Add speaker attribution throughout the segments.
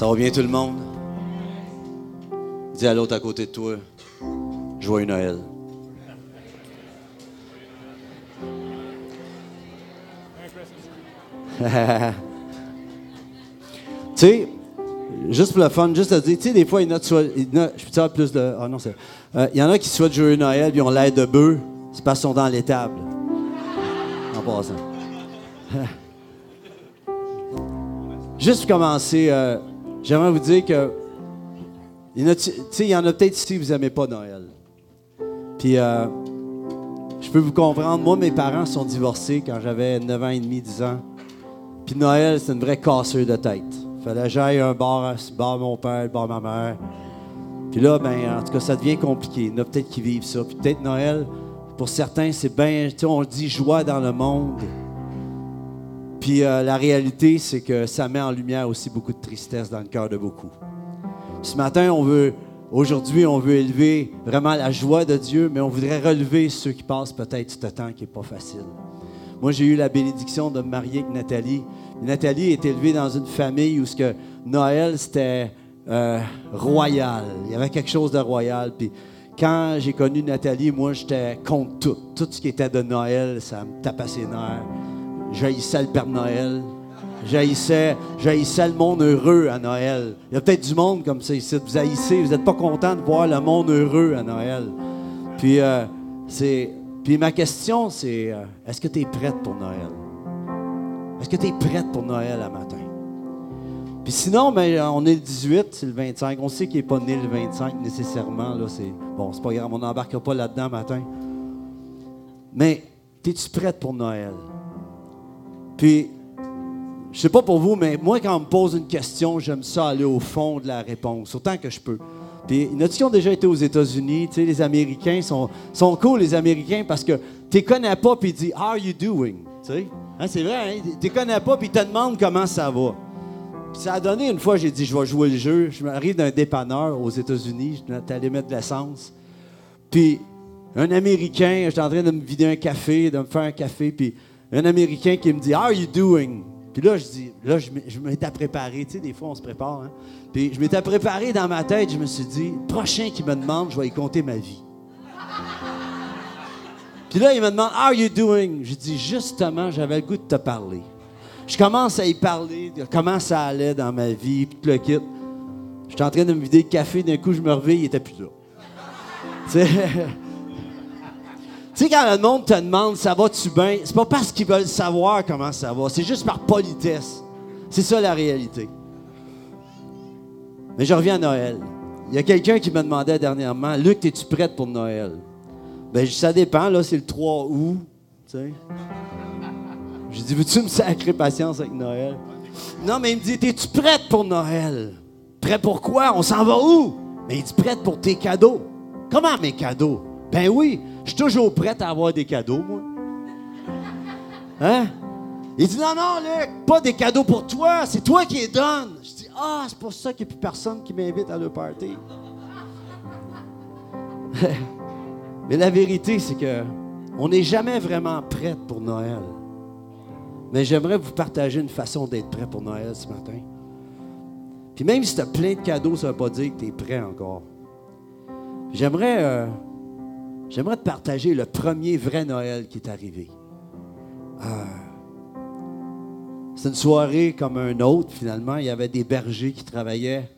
Speaker 1: Ça va bien tout le monde? Dis à l'autre à côté de toi, joyeux Noël. tu sais, juste pour le fun, juste à dire, tu sais, des fois, il y en a, je peux dire plus de. Ah non, c'est. euh, il y en a qui souhaitent joyeux Noël, puis ont l'air de bœufs, c'est parce qu'ils sont dans l'étable. En passant. Juste pour commencer, euh, j'aimerais vous dire que. Il y en a, peut-être ici vous n'aimez pas Noël. Puis, euh, je peux vous comprendre. Moi, mes parents sont divorcés quand j'avais 9 ans et demi, 10 ans. Puis, Noël, c'est une vraie cassure de tête. Fallait que j'aille un bar, bar mon père, bar ma mère. Puis là, ben, en tout cas, ça devient compliqué. Il y en a peut-être qui vivent ça. Puis peut-être Noël, pour certains, c'est bien, tu sais, on dit joie dans le monde. Puis euh, la réalité, c'est que ça met en lumière aussi beaucoup de tristesse dans le cœur de beaucoup. Ce matin, on veut, aujourd'hui, on veut élever vraiment la joie de Dieu, mais on voudrait relever ceux qui passent peut-être ce temps qui n'est pas facile. Moi, j'ai eu la bénédiction de me marier avec Nathalie. Nathalie est élevée dans une famille où ce que Noël, c'était euh, royal. Il y avait quelque chose de royal. Puis quand j'ai connu Nathalie, moi, j'étais contre tout. Tout ce qui était de Noël, ça me tapait ses nerfs. J'haïssais le Père Noël. J'haïssais, le monde heureux à Noël. Il y a peut-être du monde comme ça ici. Vous haïssez, vous n'êtes pas content de voir le monde heureux à Noël. Puis, euh, puis ma question, c'est euh, est-ce que tu es prête pour Noël? Est-ce que tu es prête pour Noël à matin? Puis sinon, ben, on est le 18, c'est le 25. On sait qu'il n'est pas né le 25 nécessairement. Là, c'est, bon, c'est pas grave, on n'embarquera pas là-dedans matin. Mais es-tu prête pour Noël? Puis, je sais pas pour vous, mais moi, quand on me pose une question, j'aime ça aller au fond de la réponse, autant que je peux. Puis, a qui ont déjà été aux États-Unis, tu sais, les Américains sont, sont cool, les Américains, parce que tu connais pas, puis ils disent How are you doing? Tu sais, Hein, c'est vrai, hein? tu connais pas, puis ils te demandent comment ça va. Puis ça a donné une fois, j'ai dit, je vais jouer le jeu. Je m'arrive d'un dépanneur aux États-Unis, je allé mettre de l'essence. Puis un Américain, j'étais en train de me vider un café, de me faire un café, puis un Américain qui me dit, How are you doing? Puis là, je dis, là, je m'étais préparé, tu sais, des fois, on se prépare, hein? Puis je m'étais préparé dans ma tête, je me suis dit, prochain qui me demande, je vais y compter ma vie. Puis là, il me demande, How are you doing? Je dis, justement, j'avais le goût de te parler. Je commence à y parler comment ça allait dans ma vie, puis tout le kit. J'étais en train de me vider le café, d'un coup, je me réveille, il était plus là. tu Tu sais, quand le monde te demande, ça va-tu bien? C'est pas parce qu'ils veulent savoir comment ça va, c'est juste par politesse. C'est ça la réalité. Mais je reviens à Noël. Il y a quelqu'un qui me demandait dernièrement, Luc, es-tu prête pour Noël? Ben, ça dépend, là, c'est le 3 août, sais. J'ai dit, veux-tu me sacrer patience avec Noël? Non, mais il me dit, es-tu prête pour Noël? Prêt pour quoi? On s'en va où? Mais il dit, prête pour tes cadeaux. Comment mes cadeaux? Ben oui, je suis toujours prête à avoir des cadeaux, moi. Hein? Il dit, non, non, Luc, pas des cadeaux pour toi, c'est toi qui les donnes. Je dis, ah, c'est pour ça qu'il n'y a plus personne qui m'invite à le party. Mais la vérité, c'est que on n'est jamais vraiment prête pour Noël. Mais j'aimerais vous partager une façon d'être prêt pour Noël ce matin. Puis même si tu as plein de cadeaux, ça ne veut pas dire que tu es prêt encore. J'aimerais, euh, j'aimerais te partager le premier vrai Noël qui est arrivé. Euh, c'est une soirée comme un autre, finalement. Il y avait des bergers qui travaillaient.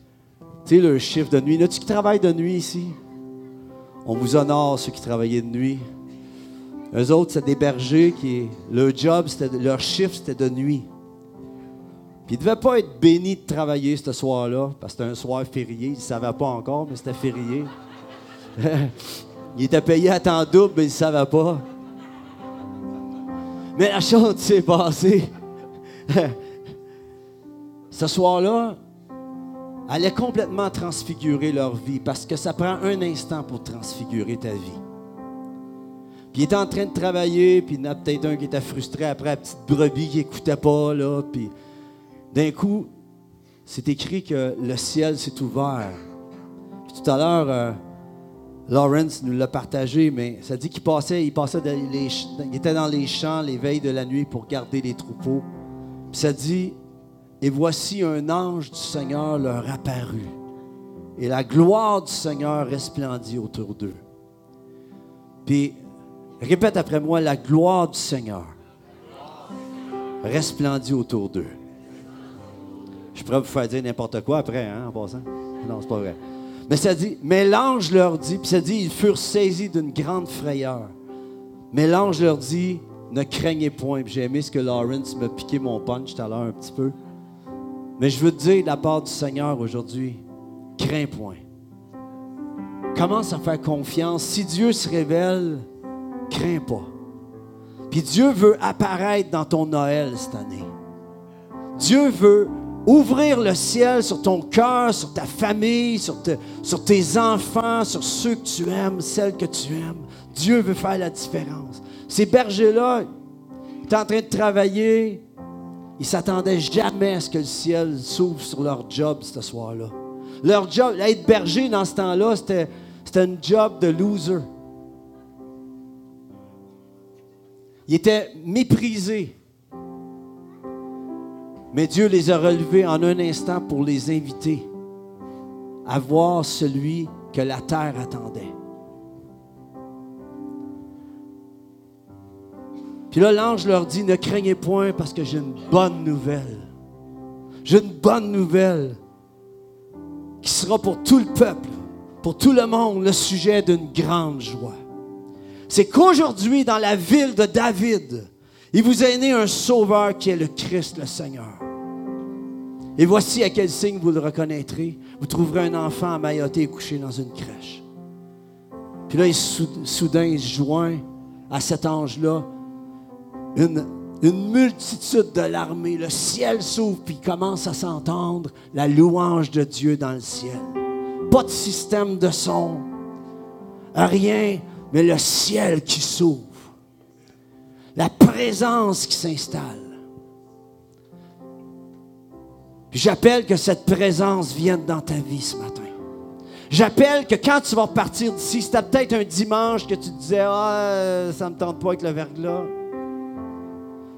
Speaker 1: Tu sais, le chiffre de nuit. Là-tu qui travaille de nuit ici? On vous honore, ceux qui travaillaient de nuit. Eux autres, c'est des bergers qui, leur job, c'était, leur chiffre, c'était de nuit. Puis ils ne devaient pas être bénis de travailler ce soir-là, parce que c'était un soir férié. Ils ne savaient pas encore, mais c'était férié. ils étaient payés à temps double, mais ils ne savaient pas. Mais la chose s'est passée, ce soir-là, allait complètement transfigurer leur vie parce que ça prend un instant pour transfigurer ta vie. Puis il était en train de travailler, puis il y en a peut-être un qui était frustré après la petite brebis qui n'écoutait pas, là, puis d'un coup, c'est écrit que le ciel s'est ouvert. tout à l'heure, euh, Lawrence nous l'a partagé, mais ça dit qu'il passait, il passait il était dans les champs les veilles de la nuit pour garder les troupeaux. Puis ça dit, et voici un ange du Seigneur leur apparut, et la gloire du Seigneur resplendit autour d'eux. Puis répète après moi, la gloire du Seigneur resplendit autour d'eux. Je pourrais vous faire dire n'importe quoi après, hein, en passant. Non, c'est pas vrai. Mais ça dit, mais l'ange leur dit, puis ça dit, ils furent saisis d'une grande frayeur. Mais l'ange leur dit, ne craignez point. J'ai aimé ce que Lawrence m'a piqué mon punch tout à l'heure un petit peu. Mais je veux te dire de la part du Seigneur aujourd'hui, crains point. Commence à faire confiance. Si Dieu se révèle, crains pas. Puis Dieu veut apparaître dans ton Noël cette année. Dieu veut ouvrir le ciel sur ton cœur, sur ta famille, sur, tes enfants, sur ceux que tu aimes, celles que tu aimes. Dieu veut faire la différence. Ces bergers-là, ils étaient en train de travailler. Ils s'attendaient jamais à ce que le ciel s'ouvre sur leur job ce soir-là. Leur job, être berger dans ce temps-là, c'était, c'était un job de loser. Ils étaient méprisés. Mais Dieu les a relevés en un instant pour les inviter à voir celui que la terre attendait. Puis là, l'ange leur dit, ne craignez point parce que j'ai une bonne nouvelle. J'ai une bonne nouvelle qui sera pour tout le peuple, pour tout le monde, le sujet d'une grande joie. C'est qu'aujourd'hui, dans la ville de David, il vous a né un sauveur qui est le Christ, le Seigneur. Et voici à quel signe vous le reconnaîtrez. Vous trouverez un enfant mailloté et couché dans une crèche. Puis là, soudain, il se joint à cet ange-là. Une, une multitude de l'armée. Le ciel s'ouvre, puis commence à s'entendre la louange de Dieu dans le ciel. Pas de système de son. Rien, mais le ciel qui s'ouvre la présence qui s'installe. J'appelle que cette présence vienne dans ta vie ce matin. J'appelle que quand tu vas repartir d'ici, c'était peut-être un dimanche que tu disais Ah, ça ne me tente pas avec le verglas,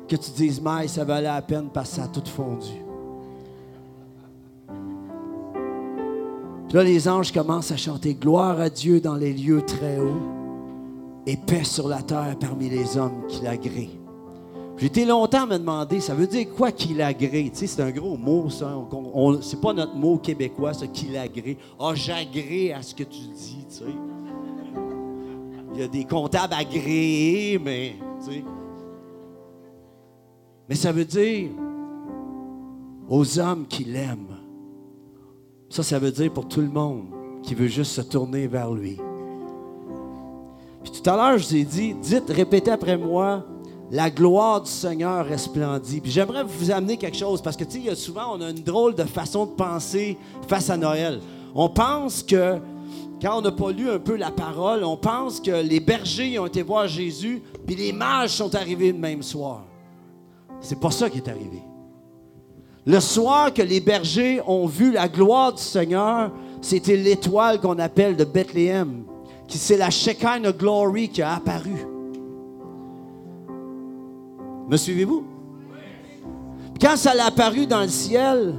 Speaker 1: que tu dises Maï, ça valait la peine parce que ça a tout fondu. Puis là, les anges commencent à chanter Gloire à Dieu dans les lieux très hauts et paix sur la terre parmi les hommes qui l'agrée. J'étais longtemps à me demander, ça veut dire quoi qu'il agrée? Tu sais, c'est un gros mot, ça. c'est pas notre mot québécois, ça, qu'il agrée. Ah, j'agrée à ce que tu dis, tu sais. Il y a des comptables agréés, mais, tu sais. Mais ça veut dire aux hommes qui l'aiment. Ça, ça veut dire pour tout le monde qui veut juste se tourner vers lui. Puis tout à l'heure, je vous ai dit, dites, répétez après moi, la gloire du Seigneur resplendit. Puis j'aimerais vous amener quelque chose, parce que tu sais, souvent, on a une drôle de façon de penser face à Noël. On pense que, quand on n'a pas lu un peu la parole, on pense que les bergers ont été voir Jésus, puis les mages sont arrivés le même soir. C'est pas ça qui est arrivé. Le soir que les bergers ont vu la gloire du Seigneur, c'était l'étoile qu'on appelle de Bethléem c'est la Shekinah Glory qui a apparu. Me suivez-vous? Quand ça a apparu dans le ciel,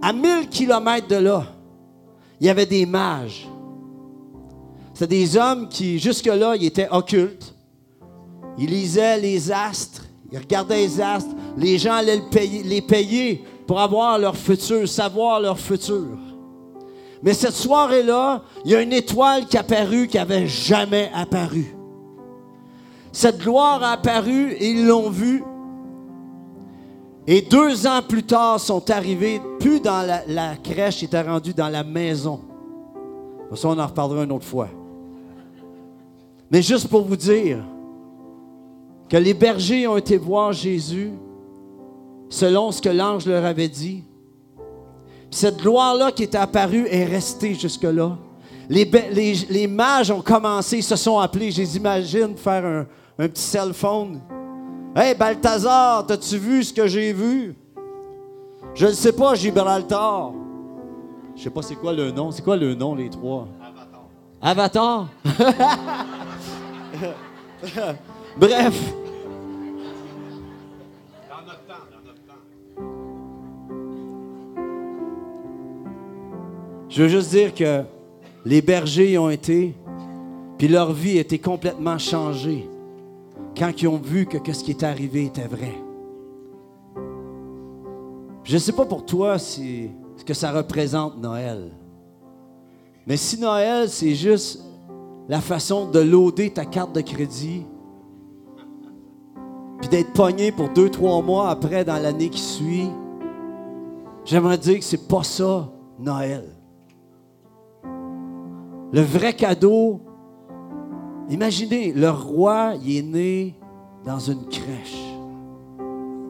Speaker 1: à 1000 kilomètres de là, il y avait des mages. C'était des hommes qui, jusque-là, ils étaient occultes. Ils lisaient les astres, ils regardaient les astres. Les gens allaient les payer pour avoir leur futur, savoir leur futur. Mais cette soirée-là, il y a une étoile qui a apparu qui n'avait jamais apparu. Cette gloire a apparu et ils l'ont vue. Et deux ans plus tard, sont arrivés, plus dans la, crèche, ils étaient rendus dans la maison. Ça, on en reparlera une autre fois. Mais juste pour vous dire que les bergers ont été voir Jésus selon ce que l'ange leur avait dit. Cette gloire-là qui était apparue est restée jusque-là. Les, les, les, mages ont commencé, ils se sont appelés, je les imagine faire un, un petit cell phone. Hey, Balthazar, t'as-tu vu ce que j'ai vu? Je ne sais pas, Gibraltar. Je sais pas c'est quoi le nom. C'est quoi le nom, les trois? Avatar. Avatar? Bref. Je veux juste dire que les bergers y ont été, puis leur vie a été complètement changée quand ils ont vu que, ce qui est arrivé était vrai. Je ne sais pas pour toi ce que ça représente Noël. Mais si Noël, c'est juste la façon de loader ta carte de crédit, puis d'être pogné pour deux, trois mois après dans l'année qui suit, j'aimerais dire que c'est pas ça, Noël. Le vrai cadeau, imaginez, le roi, il est né dans une crèche,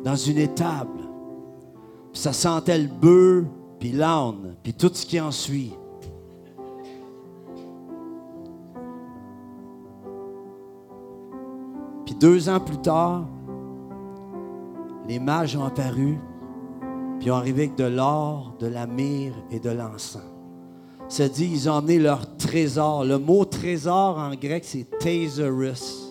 Speaker 1: dans une étable. Puis ça sentait le bœuf, puis l'âne, puis tout ce qui en suit. Puis deux ans plus tard, les mages ont apparu, puis ont arrivé avec de l'or, de la myrrhe et de l'encens. Ça dit, ils ont amené leur trésor. Le mot trésor en grec, c'est thésaurus.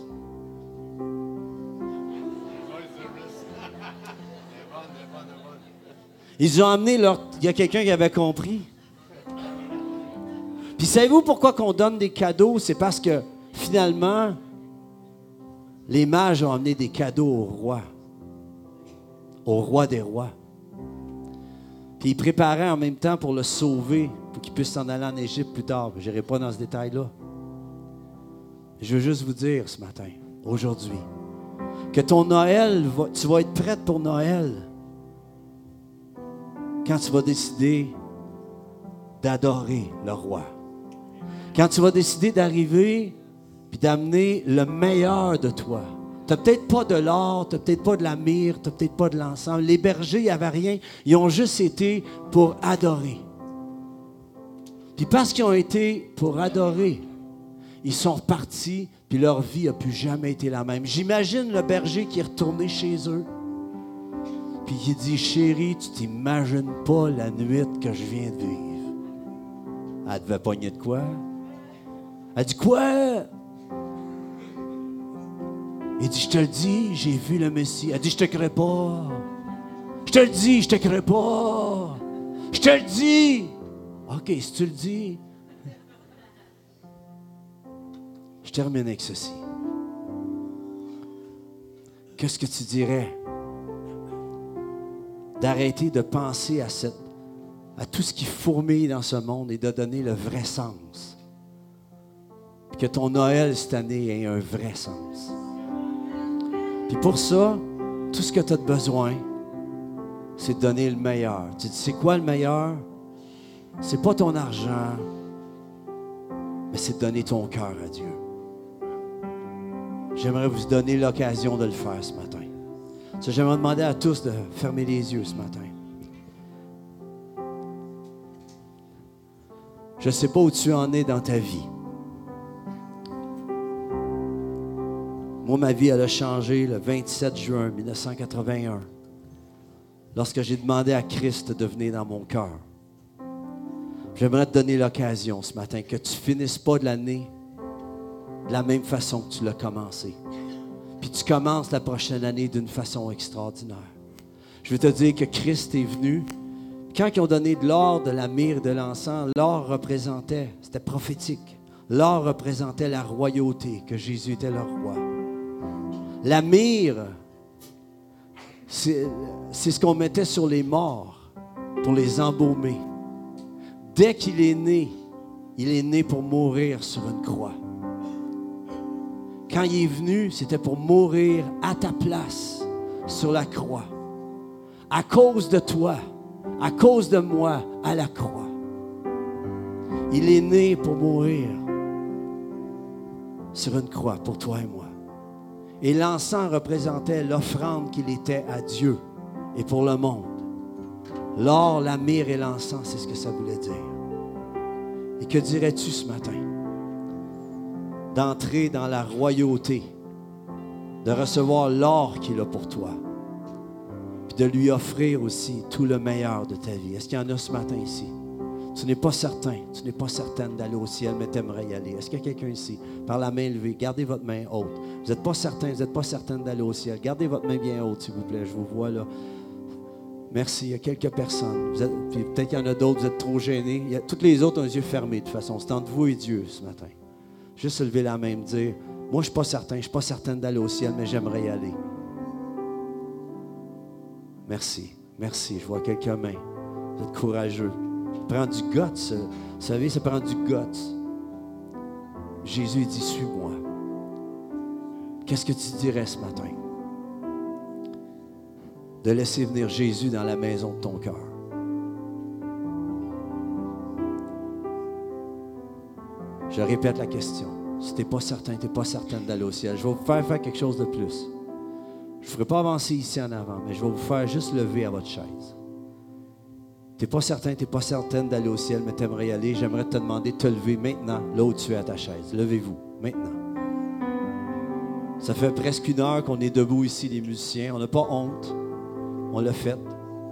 Speaker 1: Ils ont amené leur. Il y a quelqu'un qui avait compris. Puis savez-vous pourquoi qu'on donne des cadeaux? C'est parce que finalement, les mages ont amené des cadeaux au roi, au roi des rois. Puis ils préparaient en même temps pour le sauver, pour qu'il puisse s'en aller en Égypte plus tard. Je n'irai pas dans ce détail-là. Je veux juste vous dire ce matin, aujourd'hui, que ton Noël, tu vas être prête pour Noël quand tu vas décider d'adorer le roi. Quand tu vas décider d'arriver puis d'amener le meilleur de toi. Tu n'as peut-être pas de l'or, tu n'as peut-être pas de la myrrhe, tu n'as peut-être pas de l'encens. Les bergers, il n'y avait rien. Ils ont juste été pour adorer. Puis parce qu'ils ont été pour adorer, ils sont repartis, puis leur vie n'a plus jamais été la même. J'imagine le berger qui est retourné chez eux. Puis il dit, chérie, tu t'imagines pas la nuit que je viens de vivre. Elle devait pogner de quoi? Elle dit, quoi? Il dit, je te le dis, j'ai vu le Messie. Elle dit, je te crée pas. Je te le dis, je te crée pas. Je te le dis. OK, si tu le dis. Je termine avec ceci. Qu'est-ce que tu dirais d'arrêter de penser à, cette, à tout ce qui fourmille dans ce monde et de donner le vrai sens? que ton Noël cette année ait un vrai sens. Puis pour ça, tout ce que tu as besoin, c'est de donner le meilleur. Tu dis, c'est quoi le meilleur? C'est pas ton argent, mais c'est de donner ton cœur à Dieu. J'aimerais vous donner l'occasion de le faire ce matin. J'aimerais demander à tous de fermer les yeux ce matin. Je ne sais pas où tu en es dans ta vie. Moi, ma vie, elle a changé le 27 juin 1981, lorsque j'ai demandé à Christ de venir dans mon cœur. J'aimerais te donner l'occasion ce matin que tu finisses pas de l'année de la même façon que tu l'as commencé puis tu commences la prochaine année d'une façon extraordinaire. Je veux te dire que Christ est venu. Quand ils ont donné de l'or, de la myrrhe, de l'encens, l'or représentait, c'était prophétique. L'or représentait la royauté, que Jésus était le roi. La myrrhe, c'est ce qu'on mettait sur les morts pour les embaumer. Dès qu'il est né, il est né pour mourir sur une croix quand il est venu, c'était pour mourir à ta place sur la croix. À cause de toi, à cause de moi, à la croix. Il est né pour mourir sur une croix pour toi et moi. Et l'encens représentait l'offrande qu'il était à Dieu et pour le monde. L'or, la myrrhe et l'encens, c'est ce que ça voulait dire. Et que dirais-tu ce matin? D'entrer dans la royauté, de recevoir l'or qu'il a pour toi, puis de lui offrir aussi tout le meilleur de ta vie. Est-ce qu'il y en a ce matin ici? Tu n'es pas certain, tu n'es pas certaine d'aller au ciel, mais tu aimerais y aller. Est-ce qu'il y a quelqu'un ici, par la main levée, gardez votre main haute. Vous n'êtes pas certain, vous n'êtes pas certaine d'aller au ciel. Gardez votre main bien haute, s'il vous plaît. Je vous vois là. Merci. Il y a quelques personnes. peut-être qu'il y en a d'autres, vous êtes trop gênés. Il y toutes les autres ont les yeux fermés, de toute façon. C'est entre vous et Dieu ce matin. Juste lever la main et dire Moi, je ne suis pas certain, je ne suis pas certaine d'aller au ciel, mais j'aimerais y aller. Merci. Merci. Je vois quelques mains. Vous êtes courageux. Prend du guts. Vous savez, ça prend du guts. Jésus dit Suis-moi. Qu'est-ce que tu dirais ce matin? De laisser venir Jésus dans la maison de ton cœur. Je répète la question. Si tu n'es pas certain, tu n'es pas certaine d'aller au ciel, je vais vous faire faire quelque chose de plus. Je ne ferai pas avancer ici en avant, mais je vais vous faire juste lever à votre chaise. Tu n'es pas certain, tu n'es pas certaine d'aller au ciel, mais tu aimerais y aller. J'aimerais te demander de te lever maintenant, là où tu es à ta chaise. Levez-vous, maintenant. Ça fait presque une heure qu'on est debout ici, les musiciens. On n'a pas honte. On l'a fait.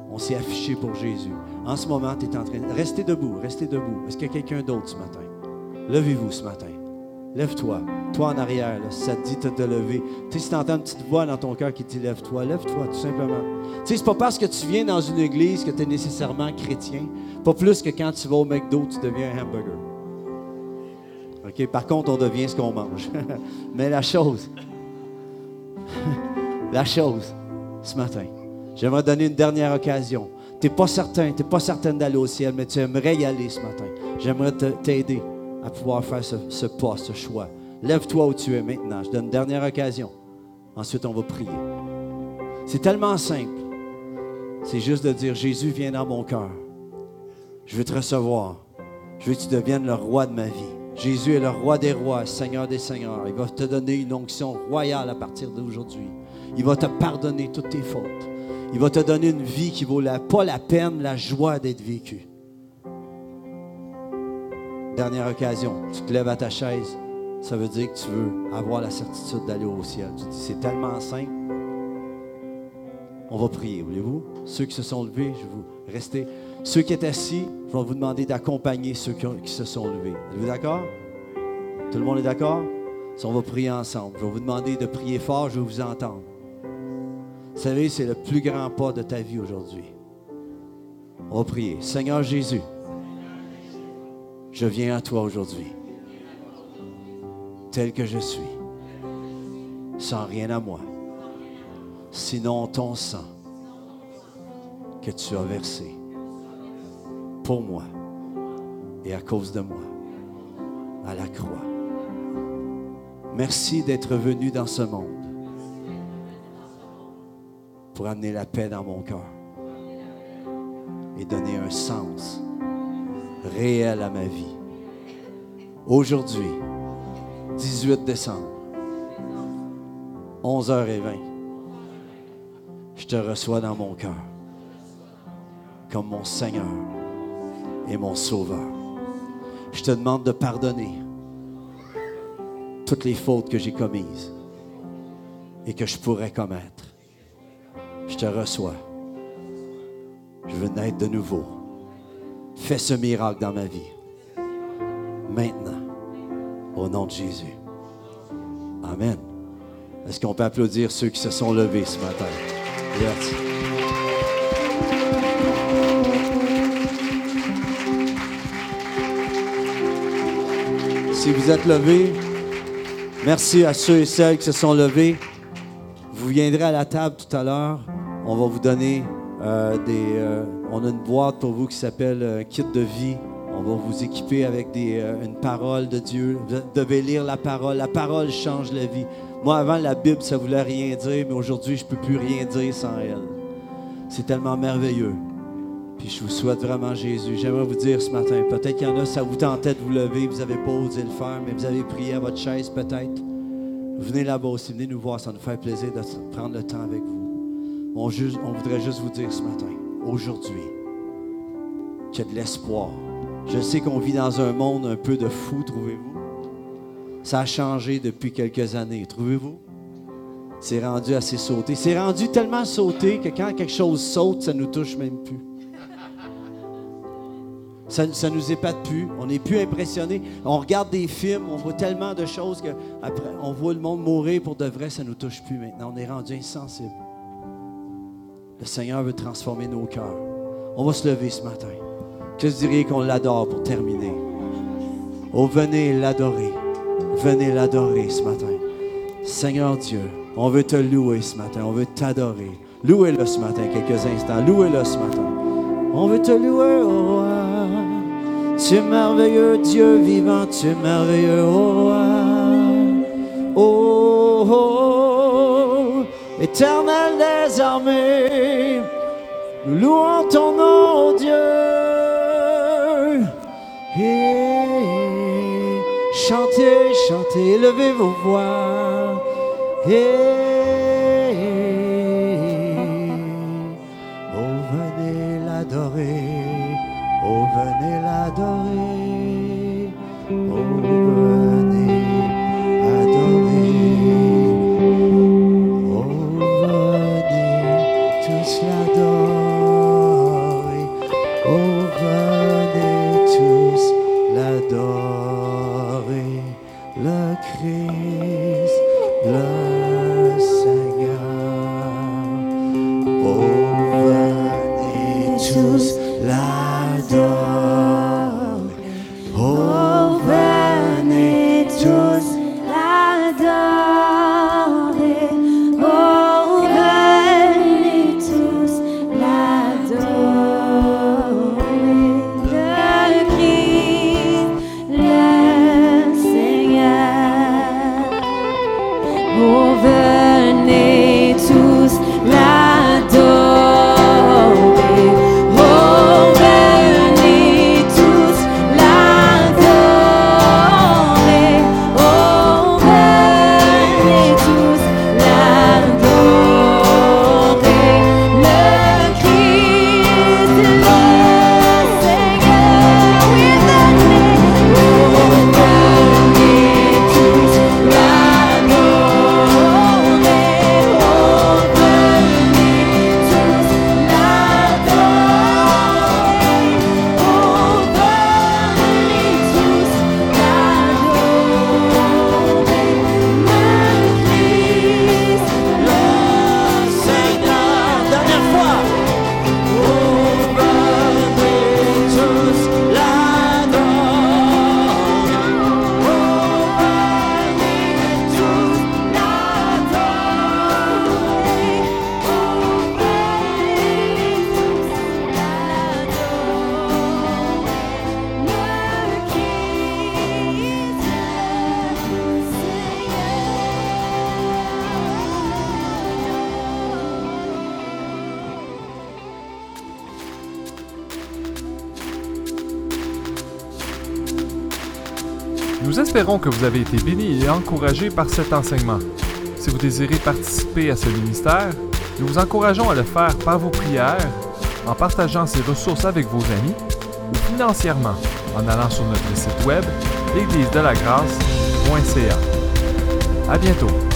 Speaker 1: On s'est affiché pour Jésus. En ce moment, tu es en train de... Restez debout, restez debout. Est-ce qu'il y a quelqu'un d'autre ce matin? Levez-vous ce matin. Lève-toi. Toi en arrière, ça te dit de te lever. Tu sais, si tu entends une petite voix dans ton cœur qui dit lève-toi, lève-toi, tout simplement. Tu sais, c'est pas parce que tu viens dans une église que tu es nécessairement chrétien. Pas plus que quand tu vas au McDo, tu deviens un hamburger. OK? Par contre, on devient ce qu'on mange. Mais la chose, la chose, ce matin, j'aimerais donner une dernière occasion. Tu n'es pas certain, tu n'es pas certaine d'aller au ciel, mais tu aimerais y aller ce matin. J'aimerais t'aider à pouvoir faire ce pas, ce choix. Lève-toi où tu es maintenant. Je donne une dernière occasion. Ensuite, on va prier. C'est tellement simple. C'est juste de dire, Jésus, viens dans mon cœur. Je veux te recevoir. Je veux que tu deviennes le roi de ma vie. Jésus est le roi des rois, Seigneur des seigneurs. Il va te donner une onction royale à partir d'aujourd'hui. Il va te pardonner toutes tes fautes. Il va te donner une vie qui vaut pas la peine, la joie d'être vécue. Dernière occasion, tu te lèves à ta chaise, ça veut dire que tu veux avoir la certitude d'aller au ciel. Tu dis, c'est tellement simple. On va prier, voulez-vous? Ceux qui se sont levés, je vais vous rester. Ceux qui étaient assis, je vais vous demander d'accompagner ceux qui, se sont levés. Êtes-vous d'accord? Tout le monde est d'accord? On va prier ensemble. Je vais vous demander de prier fort, je vais vous entendre. Vous savez, c'est le plus grand pas de ta vie aujourd'hui. On va prier. Seigneur Jésus, je viens à toi aujourd'hui tel que je suis, sans rien à moi, sinon ton sang que tu as versé pour moi et à cause de moi à la croix. Merci d'être venu dans ce monde pour amener la paix dans mon cœur et donner un sens réel à ma vie. Aujourd'hui, 18 décembre, 11h20. Je te reçois dans mon cœur comme mon Seigneur et mon Sauveur. Je te demande de pardonner toutes les fautes que j'ai commises et que je pourrais commettre. Je te reçois. Je veux naître de nouveau. Fais ce miracle dans ma vie. Maintenant. Au nom de Jésus. Amen. Est-ce qu'on peut applaudir ceux qui se sont levés ce matin? Merci. Si vous êtes levés, merci à ceux et celles qui se sont levés. Vous viendrez à la table tout à l'heure. On va vous donner euh, des. Euh, on a une boîte pour vous qui s'appelle euh, Kit de vie. Va vous équiper avec des, euh, une parole de Dieu. Vous devez lire la parole. La parole change la vie. Moi, avant, la Bible, ça voulait rien dire, mais aujourd'hui, je ne peux plus rien dire sans elle. C'est tellement merveilleux. Puis je vous souhaite vraiment Jésus. J'aimerais vous dire ce matin, peut-être qu'il y en a, ça vous tentait de vous lever, vous n'avez pas osé le faire, mais vous avez prié à votre chaise peut-être. Venez là-bas aussi, venez nous voir, ça nous fait plaisir de prendre le temps avec vous. On, on voudrait juste vous dire ce matin, aujourd'hui, qu'il y a de l'espoir. Je sais qu'on vit dans un monde un peu de fou, trouvez-vous? Ça a changé depuis quelques années, trouvez-vous? C'est rendu assez sauté. C'est rendu tellement sauté que quand quelque chose saute, ça nous touche même plus. Ça, ça nous épate plus. On n'est plus impressionné. On regarde des films, on voit tellement de choses que après, on voit le monde mourir pour de vrai, ça nous touche plus maintenant. On est rendu insensible. Le Seigneur veut transformer nos cœurs. On va se lever ce matin. Que je dirais qu'on l'adore pour terminer. Oh, venez l'adorer. Venez l'adorer ce matin. Seigneur Dieu, on veut te louer ce matin. On veut t'adorer. Louez-le ce matin, quelques instants. Louez-le ce matin. On veut te louer, oh roi. Tu es merveilleux, Dieu vivant. Tu es merveilleux, oh roi. Oh, oh, oh, éternel des armées. Nous louons ton nom, oh Dieu. Chantez, chantez, levez vos voix. Oh, venez l'adorer. Oh, venez l'adorer.
Speaker 2: Espérons que vous avez été bénis et encouragés par cet enseignement. Si vous désirez participer à ce ministère, nous vous encourageons à le faire par vos prières, en partageant ces ressources avec vos amis ou financièrement en allant sur notre site web l'église de la grâce.ca. À bientôt.